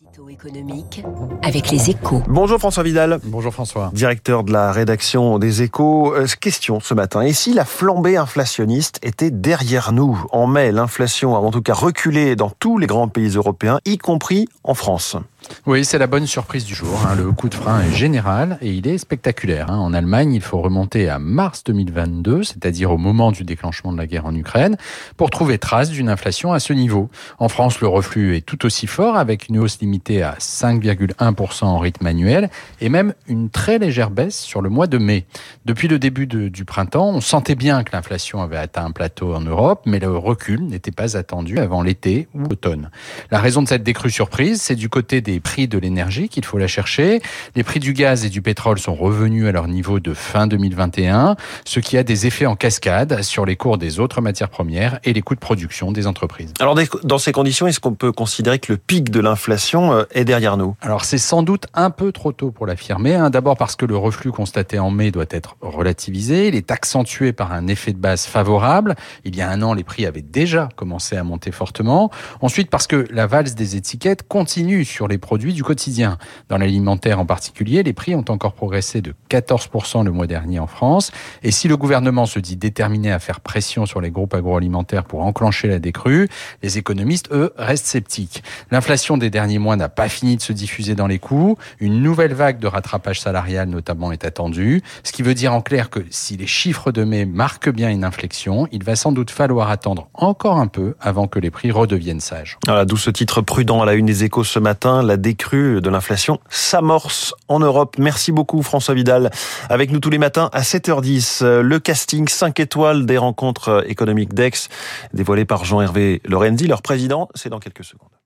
Édito économique avec les échos. Bonjour François Vidal. Bonjour François. Directeur de la rédaction des échos. Euh, question ce matin. Et si la flambée inflationniste était derrière nous En mai, l'inflation a en tout cas reculé dans tous les grands pays européens, y compris en France? Oui, c'est la bonne surprise du jour. Hein. Le coup de frein est général et il est spectaculaire. Hein. En Allemagne, il faut remonter à mars 2022, c'est-à-dire au moment du déclenchement de la guerre en Ukraine, pour trouver trace d'une inflation à ce niveau. En France, le reflux est tout aussi fort, avec une hausse limitée à 5,1% en rythme annuel et même une très légère baisse sur le mois de mai. Depuis le début du printemps, on sentait bien que l'inflation avait atteint un plateau en Europe, mais le recul n'était pas attendu avant l'été ou l'automne. La raison de cette décrue surprise, c'est du côté des prix de l'énergie qu'il faut la chercher. Les prix du gaz et du pétrole sont revenus à leur niveau de fin 2021, ce qui a des effets en cascade sur les cours des autres matières premières et les coûts de production des entreprises. Alors dans ces conditions, est-ce qu'on peut considérer que le pic de l'inflation euh, est derrière nous? Alors c'est sans doute un peu trop tôt pour l'affirmer. Hein. D'abord parce que le reflux constaté en mai doit être relativisé. Il est accentué par un effet de base favorable. Il y a un an, les prix avaient déjà commencé à monter fortement. Ensuite parce que la valse des étiquettes continue sur produits du quotidien. Dans l'alimentaire en particulier, les prix ont encore progressé de 14% le mois dernier en France. Et si le gouvernement se dit déterminé à faire pression sur les groupes agroalimentaires pour enclencher la décrue, les économistes, eux, restent sceptiques. L'inflation des derniers mois n'a pas fini de se diffuser dans les coûts. Une nouvelle vague de rattrapage salarial notamment est attendue. Ce qui veut dire en clair que si les chiffres de mai marquent bien une inflexion, il va sans doute falloir attendre encore un peu avant que les prix redeviennent sages. Voilà, d'où ce titre prudent à la une des échos ce matin. La décrue de l'inflation s'amorce en Europe. Merci beaucoup François Vidal. Avec nous tous les matins à 7h10, le casting 5 étoiles des rencontres économiques d'Aix, dévoilé par Jean-Hervé Lorenzi, leur président. C'est dans quelques secondes.